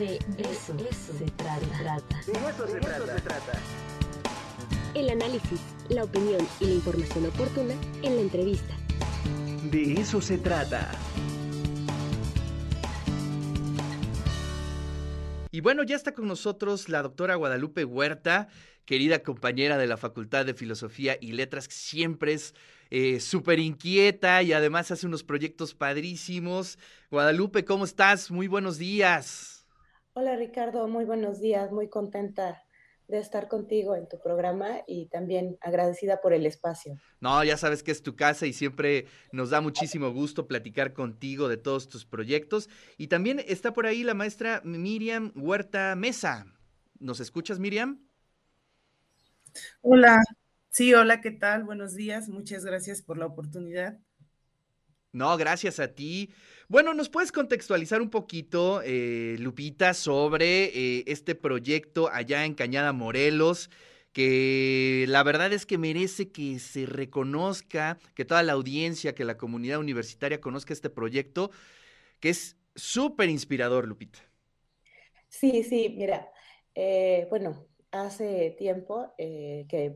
De eso, se trata. De eso, se, trata. El análisis, la opinión y la información oportuna en la entrevista. De eso se trata. Y bueno, ya está con nosotros la doctora Guadalupe Huerta, querida compañera de la Facultad de Filosofía y Letras, que siempre es eh, súper inquieta y además hace unos proyectos padrísimos. Guadalupe, ¿cómo estás? Muy buenos días. Hola Ricardo, muy buenos días, muy contenta de estar contigo en tu programa y también agradecida por el espacio. No, ya sabes que es tu casa y siempre nos da muchísimo gusto platicar contigo de todos tus proyectos. Y también está por ahí la maestra Miriam Huerta Mesa. ¿Nos escuchas, Miriam? Hola, Sí, hola, ¿qué tal? Buenos días. Muchas gracias por la oportunidad. No, gracias a ti. Bueno, ¿nos puedes contextualizar un poquito, eh, Lupita, sobre eh, este proyecto allá en Cañada Morelos? que la verdad es que merece que se reconozca, que toda la audiencia, que la comunidad universitaria conozca este proyecto, que es súper inspirador, Lupita. Sí, sí, mira, eh, bueno, hace tiempo que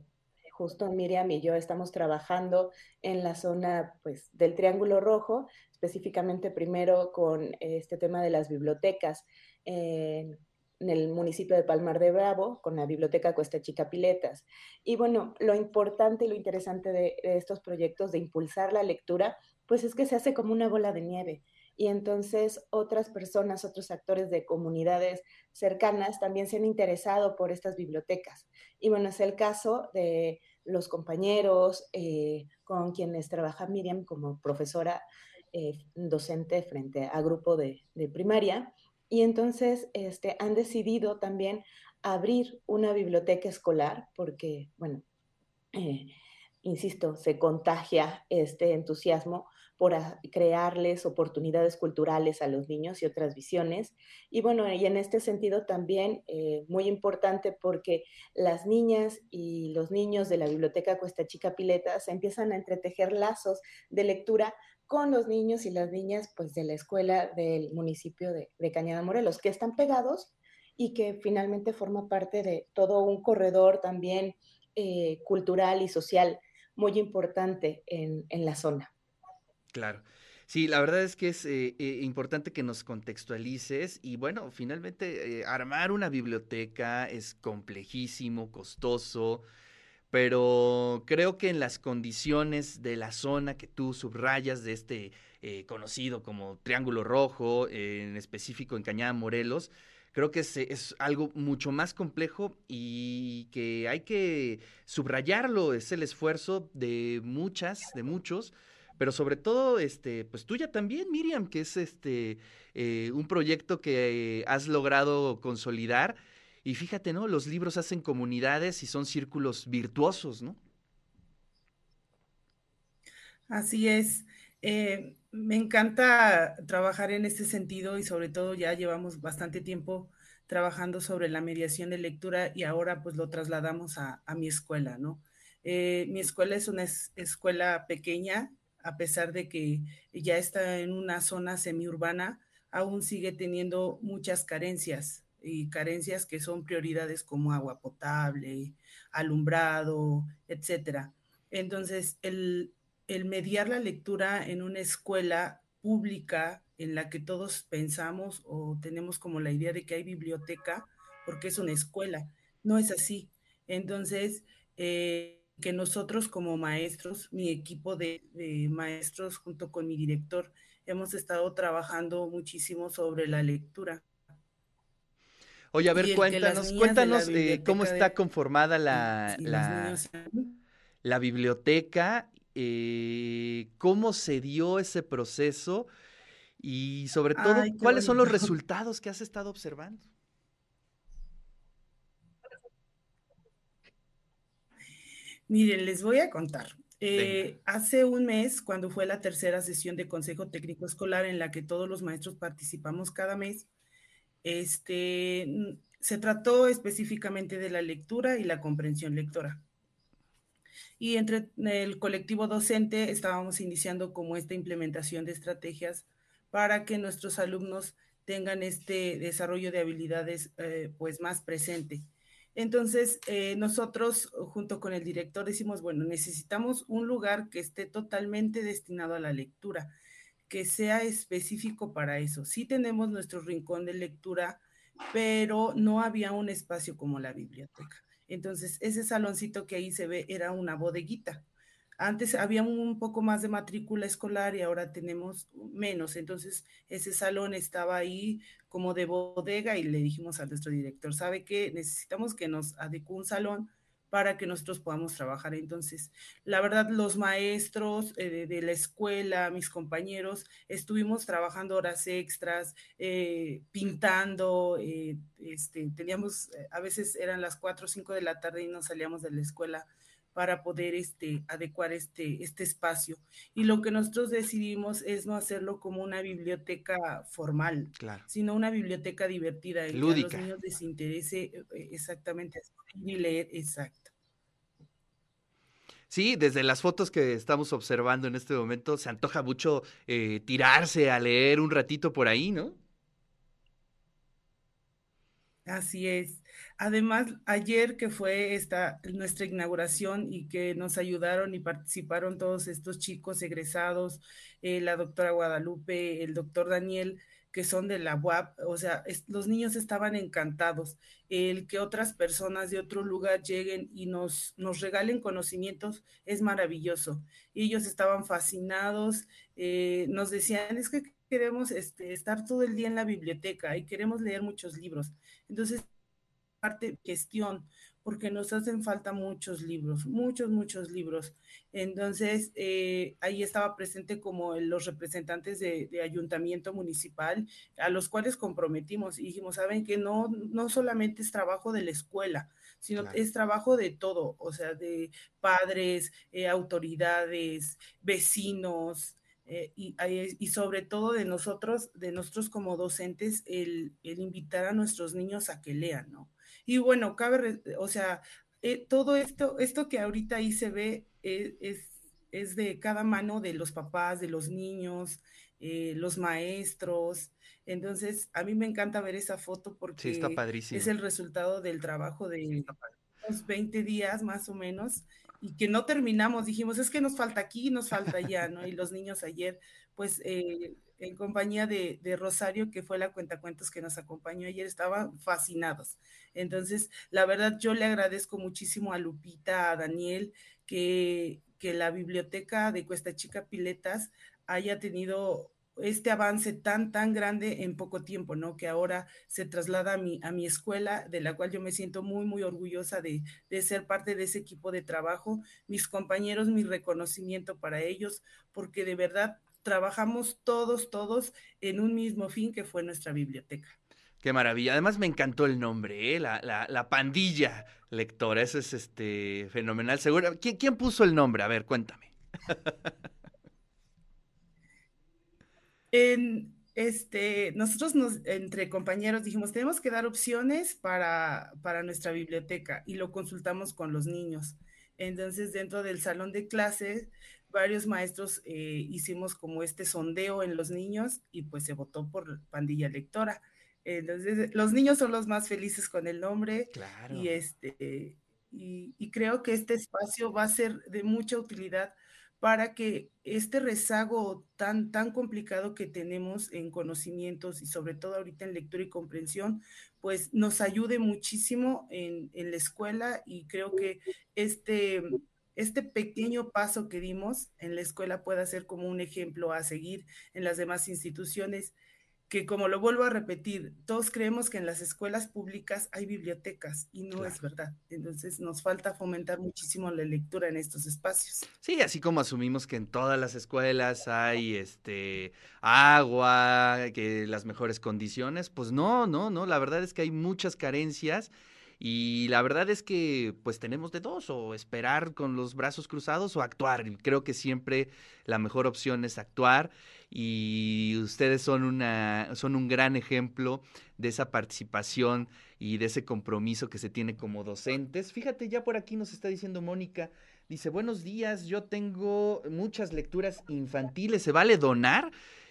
justo Miriam y yo estamos trabajando en la zona pues, del Triángulo Rojo, específicamente primero con este tema de las bibliotecas en, el municipio de Palmar de Bravo, con la biblioteca Cuesta Chica Piletas. Y bueno, lo importante y lo interesante de, de estos proyectos de impulsar la lectura, pues es que se hace como una bola de nieve y entonces otras personas, otros actores de comunidades cercanas también se han interesado por estas bibliotecas. Y bueno, es el caso de los compañeros eh, con quienes trabaja Miriam como profesora eh, docente frente a grupo de, primaria. Y entonces este, han decidido también abrir una biblioteca escolar porque, bueno, eh, insisto, se contagia este entusiasmo por crearles oportunidades culturales a los niños y otras visiones. Y bueno, y en este sentido también eh, muy importante porque las niñas y los niños de la Biblioteca Cuesta Chica Piletas empiezan a entretejer lazos de lectura con los niños y las niñas pues de la escuela del municipio de, Cañada Morelos, que están pegados y que finalmente forma parte de todo un corredor también eh, cultural y social muy importante en, la zona. Claro. Sí, la verdad es que es eh, eh, importante que nos contextualices y bueno, finalmente eh, armar una biblioteca es complejísimo, costoso, pero creo que en las condiciones de la zona que tú subrayas de este conocido como Triángulo Rojo, en específico en Cañada Morelos, creo que es, es, algo mucho más complejo y que hay que subrayarlo, es el esfuerzo de muchas, de muchos, pero sobre todo, este, pues tuya también, Miriam, que es este eh, un proyecto que has logrado consolidar. Y fíjate, ¿no? Los libros hacen comunidades y son círculos virtuosos, ¿no? Así es. Eh, me encanta trabajar en este sentido y sobre todo ya llevamos bastante tiempo trabajando sobre la mediación de lectura y ahora pues lo trasladamos a, mi escuela, ¿no? Eh, mi escuela es una escuela pequeña, a pesar de que ya está en una zona semiurbana, aún sigue teniendo muchas carencias y carencias que son prioridades como agua potable, alumbrado, etcétera. Entonces, el, mediar la lectura en una escuela pública en la que todos pensamos o tenemos como la idea de que hay biblioteca porque es una escuela. No es así. Entonces, eh, que nosotros como maestros, mi equipo de, maestros junto con mi director, hemos estado trabajando muchísimo sobre la lectura. Oye, a ver, cuéntanos, cuéntanos eh, cómo está conformada la, la, biblioteca, eh, cómo se dio ese proceso y sobre todo, cuáles son los resultados que has estado observando. Miren, les voy a contar. Eh, hace un mes, cuando fue la tercera sesión de Consejo Técnico Escolar en la que todos los maestros participamos cada mes, este, se trató específicamente de la lectura y la comprensión lectora. Y entre el colectivo docente estábamos iniciando como esta implementación de estrategias para que nuestros alumnos tengan este desarrollo de habilidades eh, pues más presente. Entonces, eh, nosotros junto con el director decimos, bueno, necesitamos un lugar que esté totalmente destinado a la lectura, que sea específico para eso. Sí tenemos nuestro rincón de lectura, pero no había un espacio como la biblioteca. Entonces, ese saloncito que ahí se ve era una bodeguita. Antes había un poco más de matrícula escolar y ahora tenemos menos. Entonces, ese salón estaba ahí como de bodega y le dijimos a nuestro director, ¿sabe qué? Necesitamos que nos adecue un salón para que nosotros podamos trabajar. Entonces, la verdad, los maestros eh, de, la escuela, mis compañeros, estuvimos trabajando horas extras, eh, pintando, eh, este, teníamos, a veces eran las 4 o 5 de la tarde y nos salíamos de la escuela para poder este, adecuar este, este espacio. Y lo que nosotros decidimos es no hacerlo como una biblioteca formal, sino una biblioteca divertida, en que a los niños les interese eh, eh, exactamente y leer, exacto. Sí, desde las fotos que estamos observando en este momento, se antoja mucho eh, tirarse a leer un ratito por ahí, ¿no? Así es. Además, ayer que fue esta nuestra inauguración y que nos ayudaron y participaron todos estos chicos egresados, eh, la doctora Guadalupe, el doctor Daniel, que son de la UAP, o sea, los niños estaban encantados. El que otras personas de otro lugar lleguen y nos, regalen conocimientos es maravilloso. Ellos estaban fascinados, eh, nos decían, es que queremos este, estar todo el día en la biblioteca y queremos leer muchos libros. Entonces, parte gestión, porque nos hacen falta muchos libros, muchos, muchos libros. Entonces, eh, ahí estaba presente como los representantes de, ayuntamiento municipal, a los cuales comprometimos y dijimos, saben que no, no solamente es trabajo de la escuela, sino es trabajo de todo, o sea, de padres, eh, autoridades, vecinos, eh, y, y, sobre todo de nosotros, de nosotros como docentes, el, el, invitar a nuestros niños a que lean, ¿no? Y bueno, cabe, o sea, eh, todo esto, esto que ahorita ahí se ve eh, es, es, de cada mano de los papás, de los niños, los maestros. Entonces, a mí me encanta ver esa foto porque es el resultado del trabajo de unos 20 días más o menos y que no terminamos, dijimos, es que nos falta aquí, nos falta allá, ¿no? Y los niños ayer, pues, eh, en compañía de, Rosario, que fue la cuentacuentos que nos acompañó ayer, estaban fascinados. Entonces, la verdad, yo le agradezco muchísimo a Lupita, a Daniel, que, que la biblioteca de Cuesta Chica Piletas haya tenido este avance tan, tan grande en poco tiempo, ¿no? Que ahora se traslada a mi, a mi escuela, de la cual yo me siento muy, muy orgullosa de, de ser parte de ese equipo de trabajo. Mis compañeros, mi reconocimiento para ellos, porque de verdad trabajamos todos, todos en un mismo fin que fue nuestra biblioteca. Qué maravilla. Además me encantó el nombre, ¿eh? la, la, la, pandilla lectora. Eso es este fenomenal. Seguro. ¿Quién, ¿Quién puso el nombre? A ver, cuéntame. En, este, nosotros nos, entre compañeros dijimos, tenemos que dar opciones para, para nuestra biblioteca y lo consultamos con los niños. Entonces, dentro del salón de clases, varios maestros eh, hicimos como este sondeo en los niños y pues se votó por pandilla lectora. Entonces, los niños son los más felices con el nombre y este y, y, creo que este espacio va a ser de mucha utilidad para que este rezago tan, tan complicado que tenemos en conocimientos y sobre todo ahorita en lectura y comprensión, pues nos ayude muchísimo en, en la escuela y creo que este, este pequeño paso que dimos en la escuela pueda ser como un ejemplo a seguir en las demás instituciones que como lo vuelvo a repetir, todos creemos que en las escuelas públicas hay bibliotecas y no es verdad. Entonces nos falta fomentar muchísimo la lectura en estos espacios. Sí, así como asumimos que en todas las escuelas hay este agua, que las mejores condiciones, pues no, no, no, la verdad es que hay muchas carencias y la verdad es que pues tenemos de dos, o esperar con los brazos cruzados o actuar. Creo que siempre la mejor opción es actuar y ustedes son, una, son un gran ejemplo de esa participación y de ese compromiso que se tiene como docentes. Fíjate, ya por aquí nos está diciendo Mónica, dice, buenos días, yo tengo muchas lecturas infantiles, ¿se vale donar?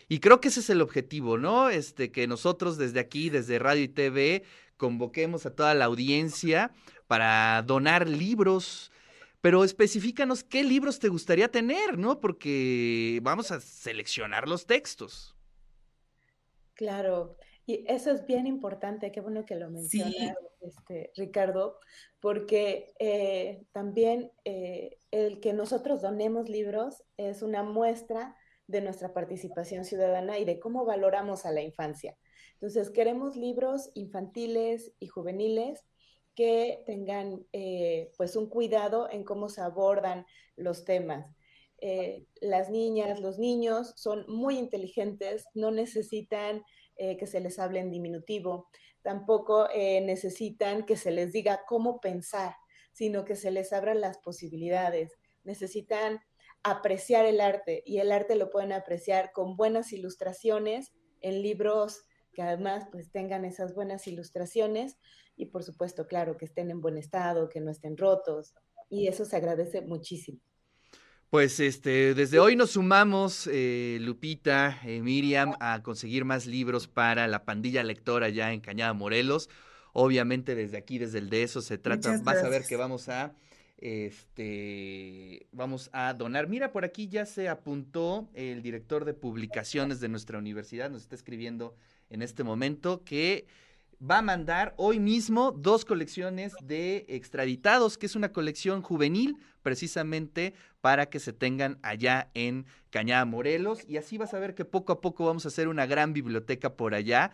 Y creo que ese es el objetivo, ¿no? Este, que nosotros desde aquí, desde Radio y TV, convoquemos a toda la audiencia para donar libros, pero especifícanos qué libros te gustaría tener, ¿no? Porque vamos a seleccionar los textos. Claro, y eso es bien importante, qué bueno que lo menciona este, Ricardo, porque eh, también eh, el que nosotros donemos libros es una muestra de nuestra participación ciudadana y de cómo valoramos a la infancia. Entonces, queremos libros infantiles y juveniles que tengan eh, pues un cuidado en cómo se abordan los temas. las niñas, los niños son muy inteligentes, no necesitan eh, que se les hable en diminutivo, tampoco eh, necesitan que se les diga cómo pensar, sino que se les abran las posibilidades. Necesitan apreciar el arte y el arte lo pueden apreciar con buenas ilustraciones en libros que además pues tengan esas buenas ilustraciones y por supuesto, claro, que estén en buen estado, que no estén rotos y eso se agradece muchísimo. Pues este, desde hoy nos sumamos, eh, Lupita, eh, Miriam, a conseguir más libros para la pandilla lectora ya en Cañada Morelos. Obviamente desde aquí, desde el de eso se trata. Vas a ver que vamos a, este, vamos a donar. Mira, por aquí ya se apuntó el director de publicaciones de nuestra universidad, nos está escribiendo en este momento que va a mandar hoy mismo dos colecciones de extraditados, que es una colección juvenil precisamente para que se tengan allá en Cañada Morelos. Y así vas a ver que poco a poco vamos a hacer una gran biblioteca por allá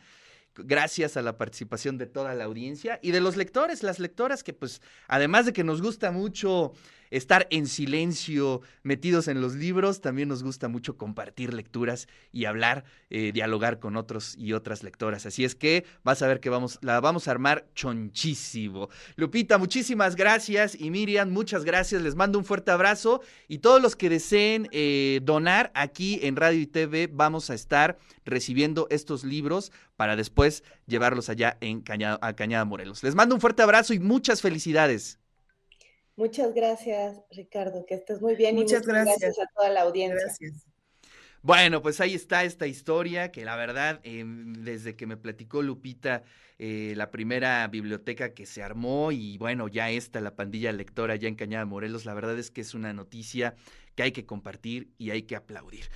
gracias a la participación de toda la audiencia y de los lectores, las lectoras que pues además de que nos gusta mucho estar en silencio, metidos en los libros, también nos gusta mucho compartir lecturas y hablar, eh, dialogar con otros y otras lectoras. Así es que vas a ver que vamos, la vamos a armar chonchísimo. Lupita, muchísimas gracias y Miriam, muchas gracias. Les mando un fuerte abrazo y todos los que deseen eh, donar aquí en Radio y TV, vamos a estar recibiendo estos libros para después llevarlos allá en a Cañada Morelos. Les mando un fuerte abrazo y muchas felicidades. Muchas gracias, Ricardo, que estés muy bien muchas y muchas gracias. a toda la audiencia. Gracias. Bueno, pues ahí está esta historia que la verdad, em, desde que me platicó Lupita, eh, la primera biblioteca que se armó y bueno, ya está la pandilla lectora ya en Cañada Morelos, la verdad es que es una noticia que hay que compartir y hay que aplaudir.